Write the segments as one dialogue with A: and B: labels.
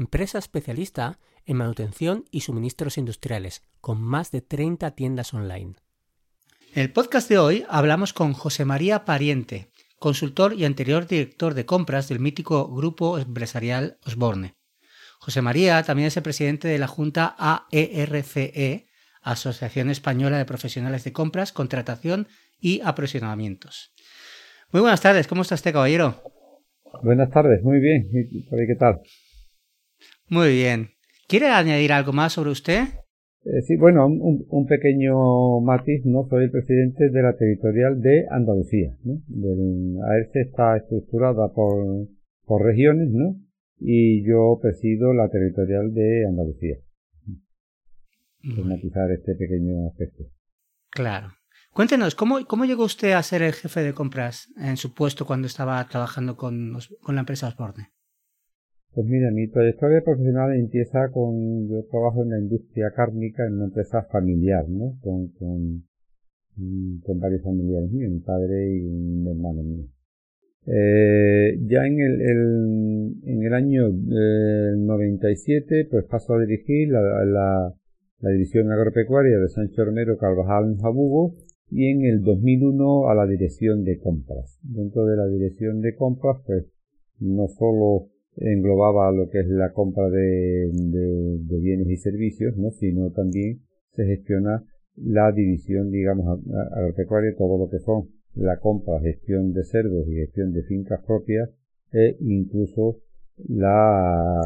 A: empresa especialista en manutención y suministros industriales, con más de 30 tiendas online. En el podcast de hoy hablamos con José María Pariente, consultor y anterior director de compras del mítico grupo empresarial Osborne. José María también es el presidente de la Junta AERCE, e, Asociación Española de Profesionales de Compras, Contratación y Aprovisionamientos. Muy buenas tardes, ¿cómo está este caballero?
B: Buenas tardes, muy bien. ¿Qué tal?
A: Muy bien. ¿Quiere añadir algo más sobre usted?
B: Eh, sí, bueno, un, pequeño matiz, ¿no? Soy el presidente de la territorial de Andalucía, ¿no? Del AERCE está estructurada por, por regiones, ¿no? Y yo presido la territorial de Andalucía. Por matizar este pequeño aspecto.
A: Claro. Cuéntenos, ¿cómo, ¿cómo llegó usted a ser el jefe de compras en su puesto cuando estaba trabajando con, con la empresa Osborne?
B: Pues mira, mi trayectoria profesional empieza con, yo trabajo en la industria cárnica en una empresa familiar, ¿no? Con, con, con varios familiares míos, mi padre y un hermano mío. Eh, ya en el, el, en el año eh, 97, pues paso a dirigir la, la, la división agropecuaria de Sancho Romero Carvajal en Jabugo y en el 2001 a la dirección de compras. Dentro de la dirección de compras, pues no solo englobaba lo que es la compra de, de, bienes y servicios, ¿no? sino también se gestiona la división, digamos, agropecuaria, todo lo que son la compra, gestión de cerdos y gestión de fincas propias, e incluso la,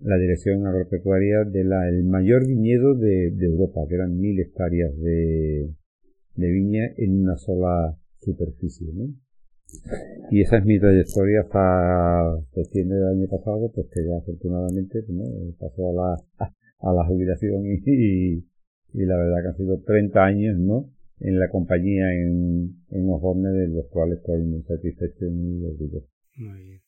B: la dirección agropecuaria del el mayor viñedo de, de, Europa, que eran mil hectáreas de, de viña en una sola superficie. ¿no? Y esa es mi trayectoria hasta septiembre del año pasado, pues que ya afortunadamente ¿no? pasó a la, a la jubilación y, y, la verdad que han sido 30 años ¿no? en la compañía en, en Osborne, de los cuales estoy muy satisfecho y muy orgulloso.
A: Muy bien.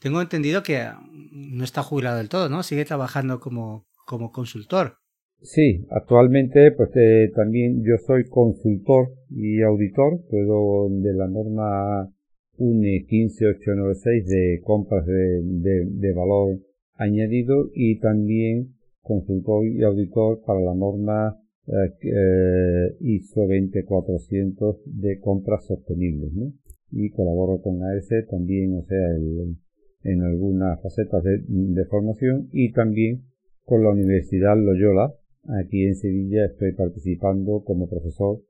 A: Tengo entendido que no está jubilado del todo, ¿no? Sigue trabajando como, como consultor.
B: Sí, actualmente pues eh, también yo soy consultor y auditor, puedo de la norma UNE 15896 de compras de, de, valor añadido y también consultor y auditor para la norma eh, ISO 20400 de compras sostenibles, ¿no? Y colaboro con AS también, o sea, en algunas facetas de, de formación y también con la Universidad Loyola. Aquí en Sevilla estoy participando como profesor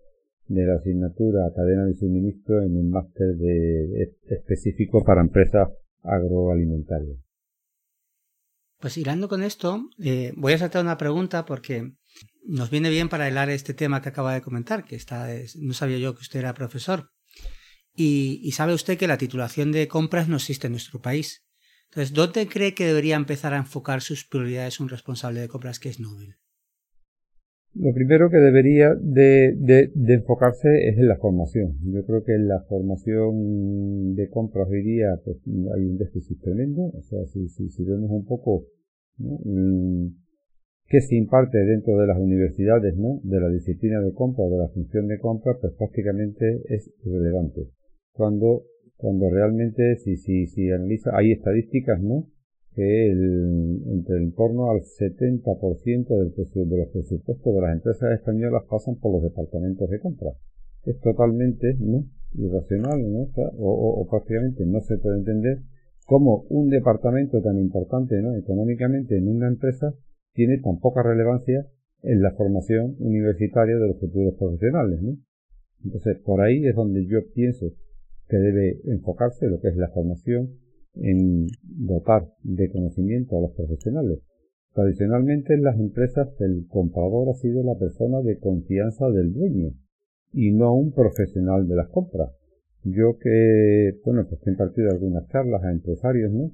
B: de la asignatura cadena de suministro en un máster de, específico para empresas agroalimentarias.
A: Pues hilando con esto, eh, voy a saltar una pregunta porque nos viene bien para hilar este tema que acaba de comentar, que está, no sabía yo que usted era profesor. Y, y, sabe usted que la titulación de compras no existe en nuestro país. Entonces, ¿dónde cree que debería empezar a enfocar sus prioridades un responsable de compras que es Nobel?
B: Lo primero que debería de, de, enfocarse es en la formación. Yo creo que en la formación de compras hoy día pues, hay un déficit tremendo. O sea, si, si, si vemos un poco ¿no? Mm, qué se imparte dentro de las universidades ¿no? de la disciplina de compra o de la función de compra, pues prácticamente es irrelevante. Cuando, cuando realmente, si, si, si analiza, hay estadísticas, ¿no? Que el, entre el torno al 70% del de los presupuestos de las empresas españolas pasan por los departamentos de compra. Es totalmente ¿no? irracional ¿no? O, o, prácticamente no se puede entender cómo un departamento tan importante ¿no? económicamente en una empresa tiene tan poca relevancia en la formación universitaria de los futuros profesionales. ¿no? Entonces, por ahí es donde yo pienso que debe enfocarse lo que es la formación en dotar de conocimiento a los profesionales. Tradicionalmente en las empresas el comprador ha sido la persona de confianza del dueño y no un profesional de las compras. Yo que, bueno, pues he impartido algunas charlas a empresarios, ¿no?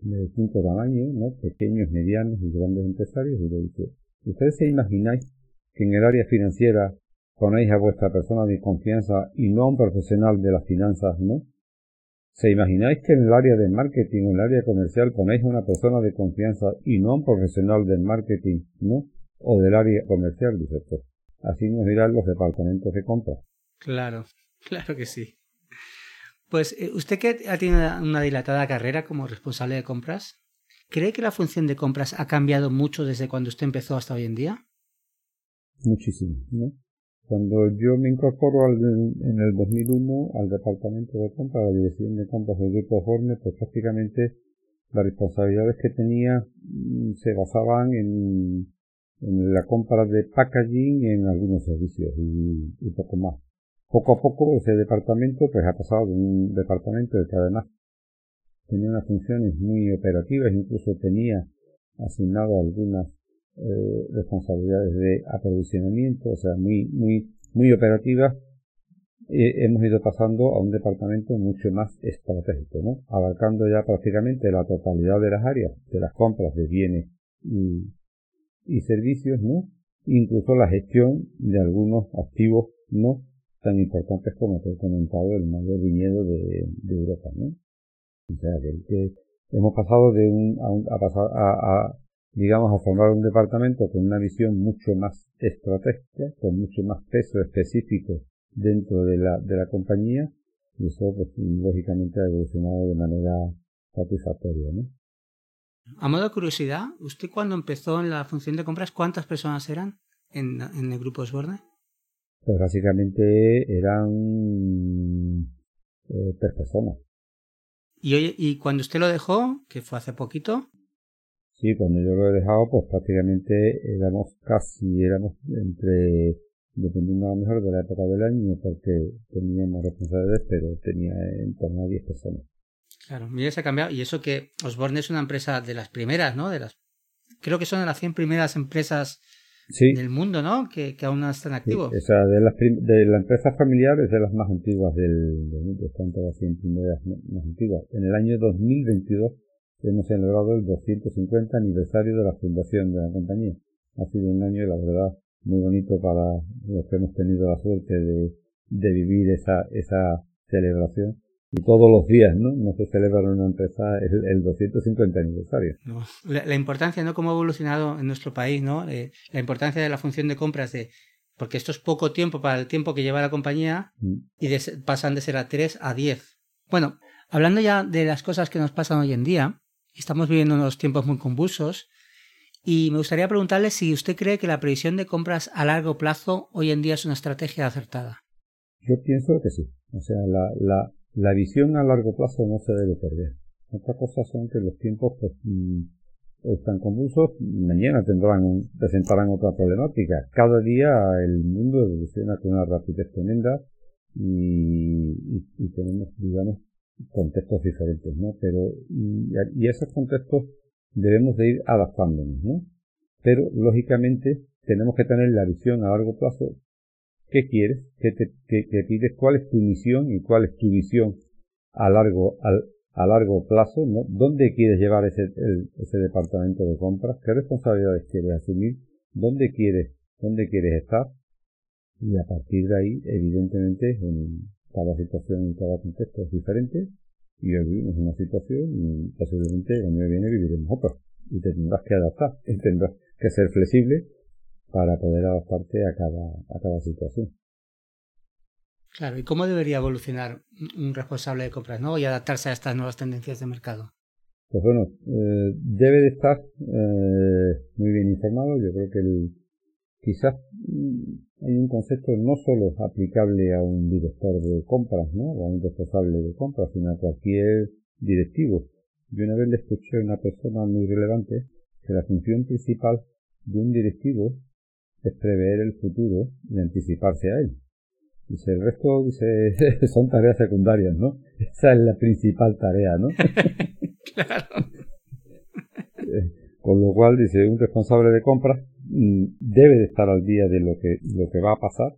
B: de distinto tamaño, ¿no? pequeños, medianos y grandes empresarios, y le dice, ¿ustedes se imagináis que en el área financiera ponéis a vuestra persona de confianza y no a un profesional de las finanzas, ¿no? ¿Se imagináis que en el área de marketing o en el área comercial ponéis a una persona de confianza y no a un profesional del marketing, ¿no? O del área comercial, dice esto. Así nos dirán los departamentos de compra.
A: Claro, claro que sí. Pues eh, usted que ha tenido una dilatada carrera como responsable de compras, ¿cree que la función de compras ha cambiado mucho desde cuando usted empezó hasta hoy en día?
B: Muchísimo, ¿no? Cuando yo me incorporo al, en el 2001 al departamento de compras, a la dirección de compras del grupo Horne, pues prácticamente las responsabilidades que tenía mm, se basaban en, la compra de packaging en algunos servicios y, y, poco más. Poco a poco ese departamento pues ha pasado de un departamento que además tenía unas funciones muy operativas, incluso tenía asignado algunas eh, responsabilidades de aprovisionamiento, o sea, muy, muy, muy operativas, eh, hemos ido pasando a un departamento mucho más estratégico, ¿no? Abarcando ya prácticamente la totalidad de las áreas de las compras de bienes y, servicios, ¿no? Incluso la gestión de algunos activos no tan importantes como te he comentado el mayor viñedo de, Europa, ¿no? O sea, que, hemos pasado de un, a, a pasar a, a digamos, a formar un departamento con una visión mucho más estratégica, con mucho más peso específico dentro de la, de la compañía, y eso, pues, lógicamente ha evolucionado de manera satisfactoria, ¿no?
A: A modo de curiosidad, ¿usted cuando empezó en la función de compras, cuántas personas eran en, en el grupo Osborne?
B: Pues básicamente eran eh, tres personas.
A: ¿Y, oye, ¿Y cuando usted lo dejó, que fue hace poquito,
B: Sí, cuando yo lo he dejado, pues prácticamente éramos casi, éramos entre, dependiendo a lo mejor de la época del año, porque teníamos responsabilidades, pero tenía en torno a 10 personas.
A: Claro, mira, se ha cambiado. Y eso que Osborne es una empresa de las primeras, ¿no? De las, creo que son de las 100 primeras empresas del mundo, ¿no? Que, que aún no están activos.
B: o sea, de las, de las empresas familiares de las más antiguas del, del mundo, están todas las 100 primeras más antiguas. En el año 2022 hemos celebrado el 250 aniversario de la fundación de la compañía. Ha sido un año, la verdad, muy bonito para los que hemos tenido la suerte de, de vivir esa, esa celebración. Y todos los días, ¿no? No se celebra en una empresa el, el 250 aniversario.
A: La, importancia, ¿no? Cómo ha evolucionado en nuestro país, ¿no? Eh, la importancia de la función de compras de, porque esto es poco tiempo para el tiempo que lleva la compañía mm. y pasan de ser a 3 a 10. Bueno, hablando ya de las cosas que nos pasan hoy en día, Estamos viviendo unos tiempos muy convulsos y me gustaría preguntarle si usted cree que la previsión de compras a largo plazo hoy en día es una estrategia acertada.
B: Yo pienso que sí. O sea, la, la, la visión a largo plazo no se debe perder. Otra cosa son que los tiempos pues, mm, están convulsos, mañana tendrán, presentarán otra problemática. Cada día el mundo evoluciona con una rapidez tremenda y, y, y tenemos, digamos, contextos diferentes, ¿no? Pero, y, esos contextos debemos de ir adaptándonos, ¿no? Pero, lógicamente, tenemos que tener la visión a largo plazo. ¿Qué quieres? ¿Qué te, qué, pides? ¿Cuál es tu misión y cuál es tu visión a largo, al, a largo plazo, ¿no? ¿Dónde quieres llevar ese, ese departamento de compras? ¿Qué responsabilidades quieres asumir? ¿Dónde quieres, dónde quieres estar? Y a partir de ahí, evidentemente, en, cada situación y cada contexto es diferente y hoy vivimos una situación y posiblemente el año que viene viviremos otra y te tendrás que adaptar y tendrás que ser flexible para poder adaptarte a cada, a cada situación.
A: Claro, ¿y cómo debería evolucionar un responsable de compras ¿no? y adaptarse a estas nuevas tendencias de mercado?
B: Pues bueno, eh, debe de estar eh, muy bien informado. Yo creo que el, quizás mm, hay un concepto no solo aplicable a un director de compras, ¿no? O a un responsable de compras, sino a cualquier directivo. Yo una vez le escuché a una persona muy relevante que la función principal de un directivo es prever el futuro y anticiparse a él. Dice, el resto dice, son tareas secundarias, ¿no? Esa es la principal tarea, ¿no? claro. Eh, con lo cual, dice, un responsable de compras debe de estar al día de lo que, lo que va a pasar,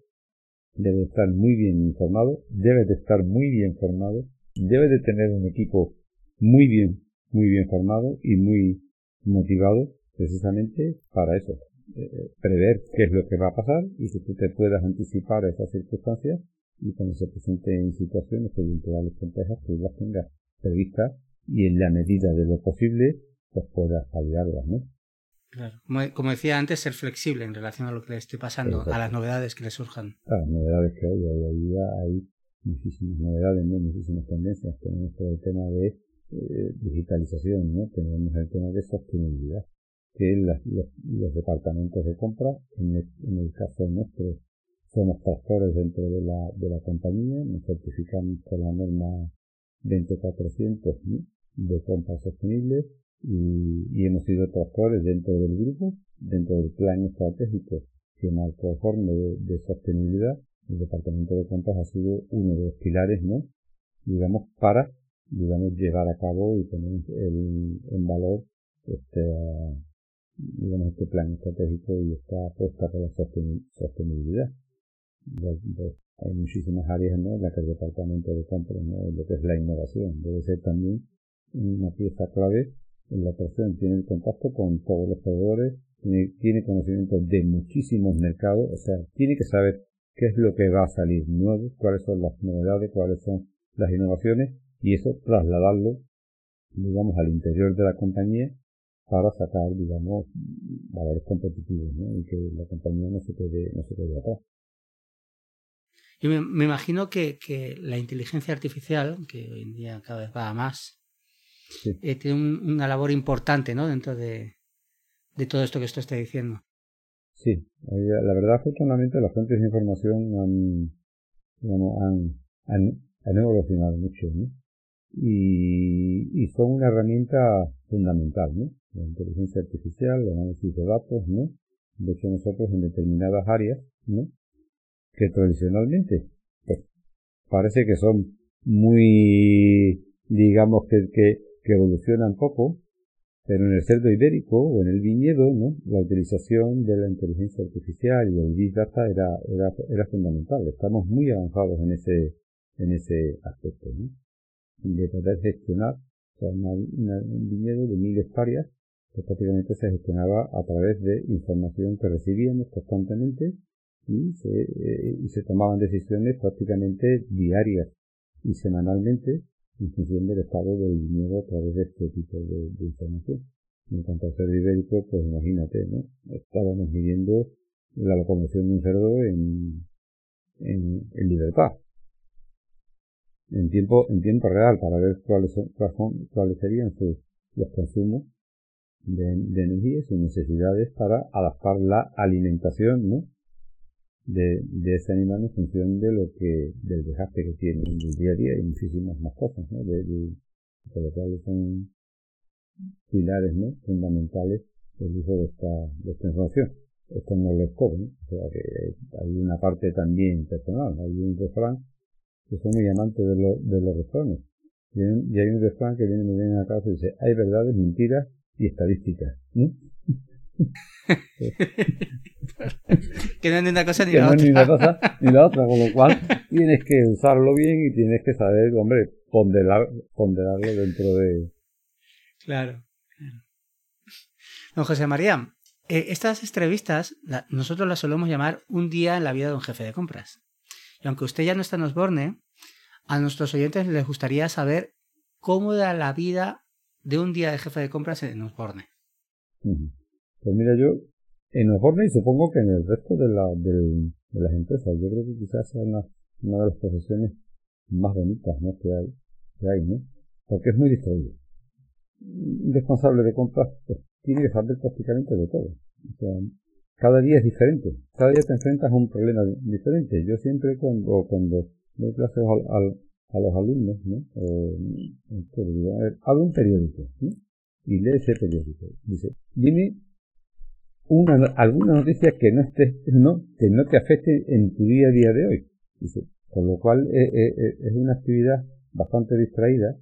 B: debe de estar muy bien informado, debe de estar muy bien formado, debe de tener un equipo muy bien, muy bien formados y muy motivados precisamente para eso, eh, prever qué es lo que va a pasar y que tú te puedas anticipar a esas circunstancias y cuando se presenten situaciones coyunturales complejas, tú las tengas previstas y en la medida de lo posible, pues puedas paliarlas, ¿no?
A: Claro. Como, decía antes, ser flexible en relación a lo que le esté pasando, a las novedades que le surjan.
B: A las novedades que hay, hay, hay muchísimas novedades, ¿no? muchísimas tendencias. Tenemos todo el tema de eh, digitalización, ¿no? tenemos el tema de sostenibilidad, que los, departamentos de compra, en el, caso nuestro, somos tractores dentro de la, de la compañía, nos certificamos por la norma 20400 de compra sostenible y, hemos sido tractores dentro del grupo, dentro del plan estratégico que marcó informe de, de, sostenibilidad. El departamento de compras ha sido uno de los pilares, ¿no? Digamos, para, digamos, llevar a cabo y poner el, en valor este, digamos, este plan estratégico y esta apuesta por la sostenibilidad. hay muchísimas áreas ¿no? en las que el departamento de compras, ¿no? lo que es la innovación, debe ser también una pieza clave la operación tiene el contacto con todos los proveedores, tiene, conocimiento de muchísimos mercados, o sea, tiene que saber qué es lo que va a salir nuevo, cuáles son las novedades, cuáles son las innovaciones y eso trasladarlo, digamos, al interior de la compañía para sacar, digamos, valores competitivos ¿no? y que la compañía no se quede, no se quede atrás.
A: Yo me, imagino que, que, la inteligencia artificial, que hoy en día cada vez va más, eh, tiene una labor importante ¿no? dentro de, de todo esto que esto está diciendo.
B: Sí, la verdad afortunadamente las fuentes de información han, han, han, han evolucionado mucho ¿no? y, y son una herramienta fundamental, ¿no? La inteligencia artificial, el análisis de datos, ¿no? De hecho nosotros en determinadas áreas, ¿no? Que tradicionalmente, pues, parece que son muy, digamos que, que que evolucionan poco, pero en el cerdo ibérico o en el viñedo, ¿no? la utilización de la inteligencia artificial y el Big Data era, era, era fundamental. Estamos muy avanzados en ese, en ese aspecto, de poder gestionar un viñedo de mil hectáreas que prácticamente se gestionaba a través de información que recibíamos constantemente y se, eh, y se tomaban decisiones prácticamente diarias y semanalmente función del estado del viñedo a través de este tipo de, información. En cuanto al cerdo ibérico, pues imagínate, ¿no? Estábamos midiendo la locomoción de un cerdo en, en, libertad. En tiempo, en tiempo real, para ver cuáles son, cuáles serían sus, los consumos de, de energía y sus necesidades para adaptar la alimentación, ¿no? De, de ese animal en función de lo que, del desgaste que tiene en el día a día y muchísimas más cosas, ¿no? De, de, por lo cual son pilares, ¿no? Fundamentales del uso de esta, de esta información. Esto no lo todo, ¿no? O sea que hay una parte también personal. Hay un refrán que son muy amantes de, lo, de los refranes. Y hay un refrán que viene muy bien a casa y dice, hay verdades, mentiras y estadísticas, ¿no?
A: que no es ni una cosa ni la otra.
B: Ni cosa ni la otra, con lo cual tienes que usarlo bien y tienes que saber, hombre, ponderar, ponderarlo dentro de...
A: Claro, Don José María, eh, estas entrevistas nosotros las solemos llamar un día en la vida de un jefe de compras. Y aunque usted ya no está en Osborne, a nuestros oyentes les gustaría saber cómo era la vida de un día de jefe de compras en Osborne.
B: Pues mira, yo en Osborne y supongo que en el resto de, la, de, las empresas, yo creo que quizás sea una, de las profesiones más bonitas ¿no? que, hay, que hay, ¿no? Porque es muy distraído. Un responsable de compras pues, tiene que saber prácticamente de todo. O sea, cada día es diferente. Cada día te enfrentas a un problema diferente. Yo siempre cuando, cuando doy clases a los alumnos, ¿no? Digo, a ver, abre un periódico, ¿no? Y lee ese periódico. Dice, dime una, alguna noticia que no esté, no, que no te afecte en tu día a día de hoy. Dice, con lo cual eh, eh, eh, es una actividad bastante distraída,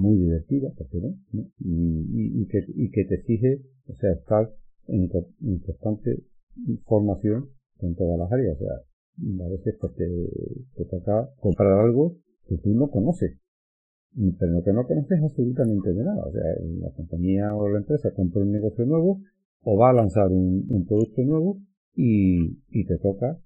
B: muy divertida, no? Y, y, que, y que te exige, o sea, estar en, constante formación en todas las áreas. O sea, a veces pues te, te toca comprar algo que tú no conoces. pero lo que no conoces absolutamente de nada. O sea, la compañía o la empresa compra un negocio nuevo o va a lanzar un, producto nuevo y, y te toca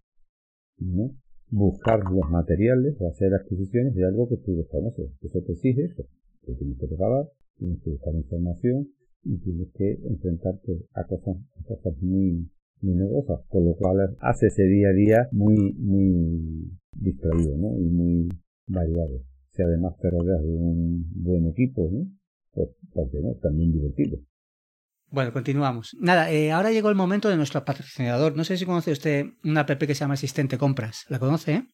B: ¿no? buscar los materiales o hacer adquisiciones de algo que tú desconoces. Eso te exige eso. Te tienes que preparar, tienes que buscar información y tienes que enfrentarte a cosas, a cosas muy, muy negocias, con lo cual hace ese día a día muy, muy distraído, ¿no? Y muy variado. Si además te rodeas de un buen equipo, ¿no? Pues, porque no? También divertido.
A: Bueno, continuamos. Nada, eh, ahora llegó el momento de nuestro patrocinador. No sé si conoce usted una app que se llama Asistente Compras. ¿La conoce?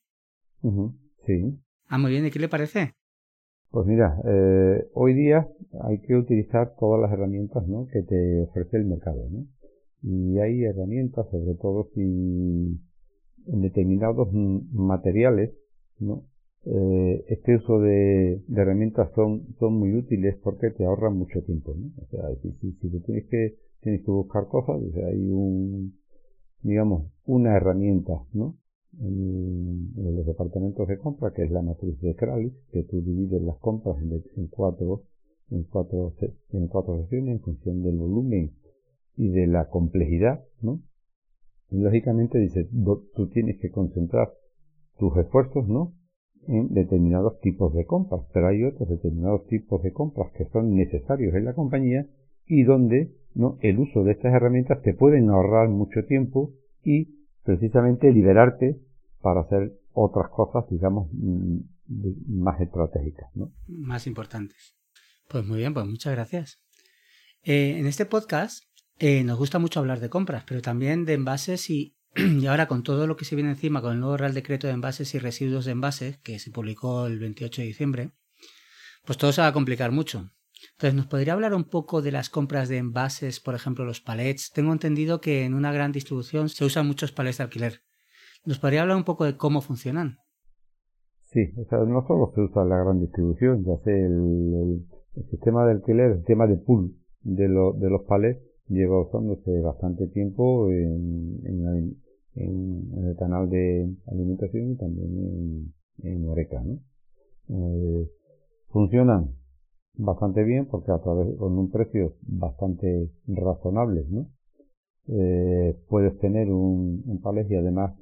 B: Sí.
A: Ah, muy bien. ¿Y qué le parece?
B: Pues mira, eh, hoy día hay que utilizar todas las herramientas ¿no? que te ofrece el mercado. ¿no? Y hay herramientas, sobre todo si en determinados materiales, ¿no? Eh, este uso de, herramientas son, son muy útiles porque te ahorran mucho tiempo, ¿no? O sea, si, si, si tienes que, tienes que buscar cosas, hay un, digamos, una herramienta, ¿no? En, los departamentos de compra, que es la matriz de Kralis, que tú divides las compras en, en cuatro, en cuatro, en cuatro secciones en función del volumen y de la complejidad, ¿no? Y lógicamente dices, tú tienes que concentrar tus esfuerzos, ¿no? En determinados tipos de compras, pero hay otros determinados tipos de compras que son necesarios en la compañía y donde ¿no? el uso de estas herramientas te pueden ahorrar mucho tiempo y precisamente liberarte para hacer otras cosas, digamos, mm, más estratégicas. ¿no?
A: Más importantes. Pues muy bien, pues muchas gracias. Eh, en este podcast eh, nos gusta mucho hablar de compras, pero también de envases y y ahora con todo lo que se viene encima con el nuevo Real Decreto de Envases y Residuos de Envases, que se publicó el 28 de diciembre, pues todo se va a complicar mucho. Entonces, ¿nos podría hablar un poco de las compras de envases, por ejemplo, los palets? Tengo entendido que en una gran distribución se usan muchos palets de alquiler. ¿Nos podría hablar un poco de cómo funcionan?
B: Sí, o sea, no solo se usa en la gran distribución, ya sé, el, sistema de alquiler, el tema de pool de, de los palets lleva usándose bastante tiempo en, en, en, el canal de alimentación y también en, en Oreca, ¿no? Eh, funcionan bastante bien porque a través con un precio bastante razonable, ¿no? Eh, puedes tener un, un palet y además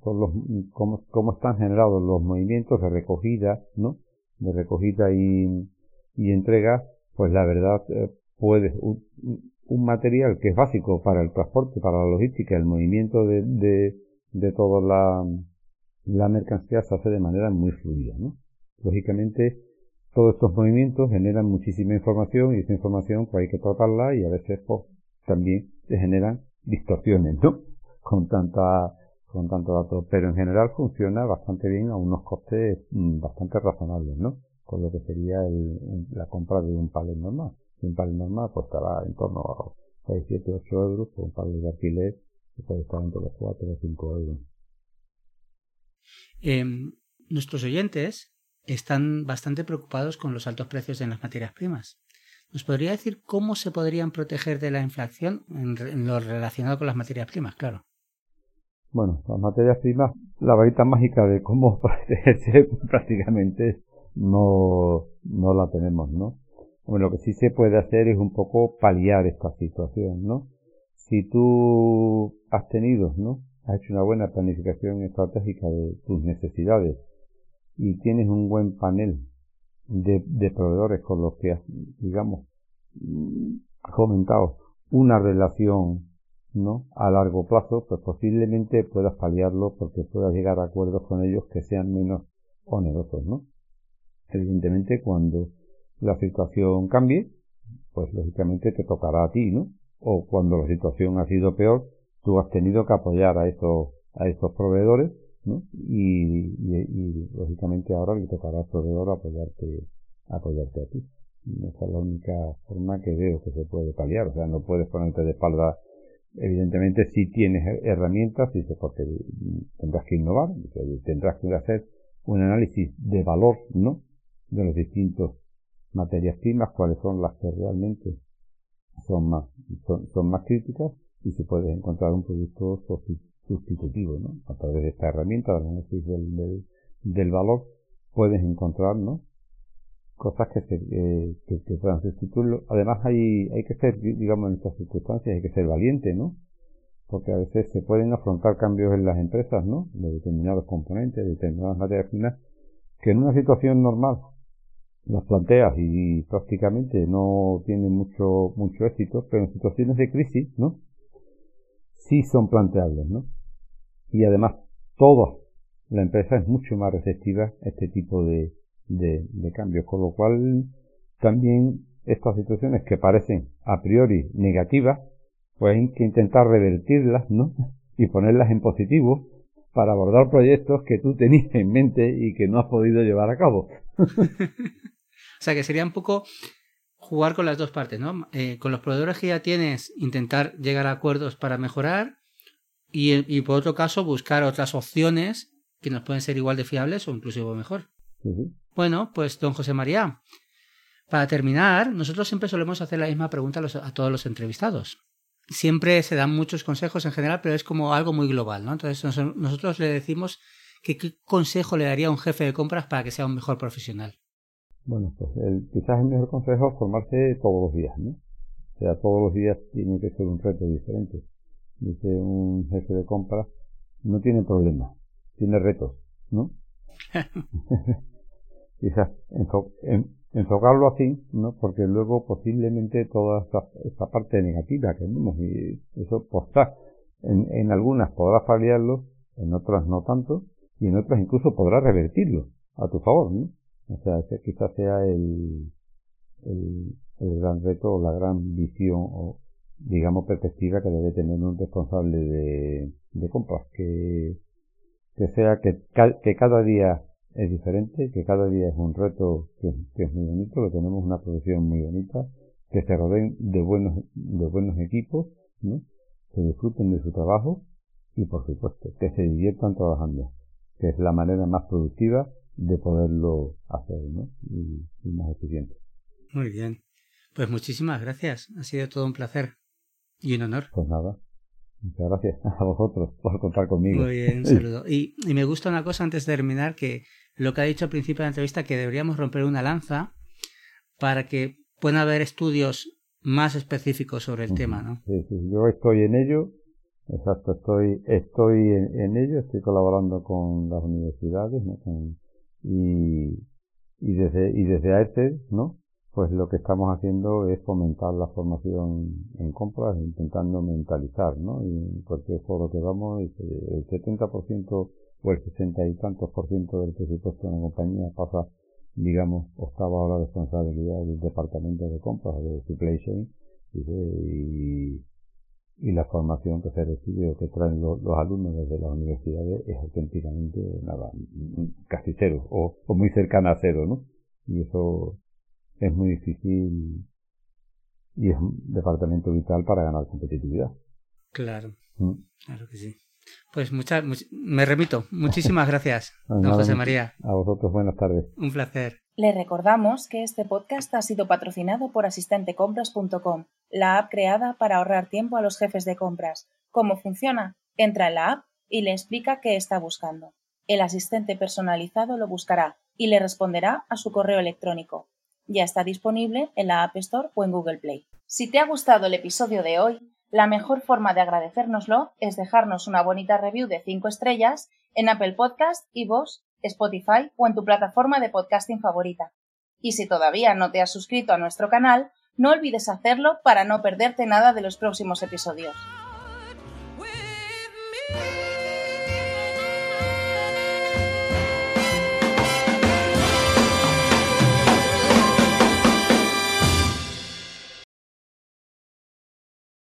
B: con los cómo, cómo están generados los movimientos de recogida, ¿no? De recogida y, y entrega, pues la verdad eh, puedes un material que es básico para el transporte, para la logística, el movimiento de, de, de toda la, la mercancía se hace de manera muy fluida, ¿no? Lógicamente, todos estos movimientos generan muchísima información y esa información pues hay que tratarla y a veces pues, también se generan distorsiones, ¿no? Con tanta, con tanto dato, pero en general funciona bastante bien a unos costes mm, bastante razonables, ¿no? Con lo que sería el, la compra de un palet normal un palet normal costará en torno a 6, 7, 8 euros, por un palet de alquiler que puede estar entre los 4 o 5 euros.
A: Em, nuestros oyentes están bastante preocupados con los altos precios en las materias primas. ¿Nos podría decir cómo se podrían proteger de la inflación en, lo relacionado con las materias primas? Claro.
B: Bueno, las materias primas, la varita mágica de cómo protegerse prácticamente no, no la tenemos, ¿no? Bueno, lo que sí se puede hacer es un poco paliar esta situación, ¿no? Si tú has tenido, ¿no? Has hecho una buena planificación estratégica de tus necesidades y tienes un buen panel de, de proveedores con los que has, digamos, comentado una relación, ¿no? A largo plazo, pues posiblemente puedas paliarlo porque puedas llegar a acuerdos con ellos que sean menos onerosos, ¿no? Evidentemente, cuando la situación cambie, pues lógicamente te tocará a ti, ¿no? O cuando la situación ha sido peor, tú has tenido que apoyar a esos, a esos proveedores, ¿no? Y, y, lógicamente ahora le tocará al proveedor apoyarte, apoyarte a ti. Esa es la única forma que veo que se puede paliar. O sea, no puedes ponerte de espalda. Evidentemente, si tienes herramientas, dices, porque tendrás que innovar, tendrás que hacer un análisis de valor, ¿no? De los distintos materias primas, cuáles son las que realmente son más, son, más críticas y si puedes encontrar un producto sustitutivo, ¿no? A través de esta herramienta de análisis del, del, valor puedes encontrar, ¿no? cosas que, se, eh, que, puedan sustituirlo. Además hay, hay que ser, digamos, en estas circunstancias hay que ser valiente, ¿no? Porque a veces se pueden afrontar cambios en las empresas, ¿no? De determinados componentes, de determinadas materias primas, que en una situación normal las planteas y prácticamente no tienen mucho, mucho éxito, pero en situaciones de crisis, ¿no? Sí son planteables, ¿no? Y además, toda la empresa es mucho más receptiva a este tipo de, de, cambios, con lo cual también estas situaciones que parecen a priori negativas, pues hay que intentar revertirlas, ¿no? Y ponerlas en positivo para abordar proyectos que tú tenías en mente y que no has podido llevar a cabo.
A: o sea que sería un poco jugar con las dos partes, ¿no? Eh, con los proveedores que ya tienes, intentar llegar a acuerdos para mejorar y, y, por otro caso buscar otras opciones que nos pueden ser igual de fiables o incluso mejor. Bueno, pues don José María, para terminar, nosotros siempre solemos hacer la misma pregunta a, todos los entrevistados. Siempre se dan muchos consejos en general, pero es como algo muy global, ¿no? Entonces nosotros le decimos que qué consejo le daría a un jefe de compras para que sea un mejor profesional.
B: Bueno, pues el, quizás el mejor consejo es formarse todos los días, ¿no? O sea, todos los días tiene que ser un reto diferente. Dice un jefe de compras, no tiene problemas, tiene retos, ¿no? quizás enfocarlo así, ¿no? Porque luego posiblemente toda esta, parte negativa que vemos y eso postar en, en algunas podrás fallarlo, en otras no tanto, y en otras incluso podrás revertirlo a tu favor, ¿no? O sea, quizás sea el, el, gran reto o la gran visión o, digamos, perspectiva que debe tener un responsable de, de compras, que, que sea que, que cada día es diferente, que cada día es un reto que, es muy bonito, que tenemos una producción muy bonita, que se rodeen de buenos, de buenos equipos, ¿no? que disfruten de su trabajo y por supuesto que se diviertan trabajando, que es la manera más productiva de poderlo hacer ¿no? y, y más eficiente.
A: Muy bien. Pues muchísimas gracias. Ha sido todo un placer y un honor.
B: Pues nada, Muchas gracias a vosotros por contar conmigo.
A: Muy bien, un saludo. Y, y, me gusta una cosa antes de terminar, que lo que ha dicho al principio de la entrevista, que deberíamos romper una lanza para que puedan haber estudios más específicos sobre el tema, ¿no?
B: Sí, sí, yo estoy en ello, exacto, estoy, estoy en, ello, estoy colaborando con las universidades, ¿no? y, y desde, y desde AERTE, ¿no? pues lo que estamos haciendo es fomentar la formación en compras, intentando mentalizar, ¿no? Y en cualquier foro que vamos, el 70% o el 60 y tantos por ciento del presupuesto de una compañía pasa, digamos, o está bajo la responsabilidad del departamento de compras, de supply chain, y, y la formación que se recibe o que traen los, alumnos desde las universidades es auténticamente nada, casi cero, o, o muy cercana a cero, ¿no? Y eso es muy difícil y es un departamento vital para ganar competitividad.
A: Claro, mm. claro que sí. Pues muchas, me remito. Muchísimas gracias, don José María.
B: A vosotros, buenas tardes.
A: Un placer.
C: Le recordamos que este podcast ha sido patrocinado por asistentecompras.com, la app creada para ahorrar tiempo a los jefes de compras. ¿Cómo funciona? Entra en la app y le explica qué está buscando. El asistente personalizado lo buscará y le responderá a su correo electrónico. Ya está disponible en la App Store o en Google Play. Si te ha gustado el episodio de hoy, la mejor forma de agradecérnoslo es dejarnos una bonita review de 5 estrellas en Apple Podcast, iVoox, Spotify o en tu plataforma de podcasting favorita. Y si todavía no te has suscrito a nuestro canal, no olvides hacerlo para no perderte nada de los próximos episodios.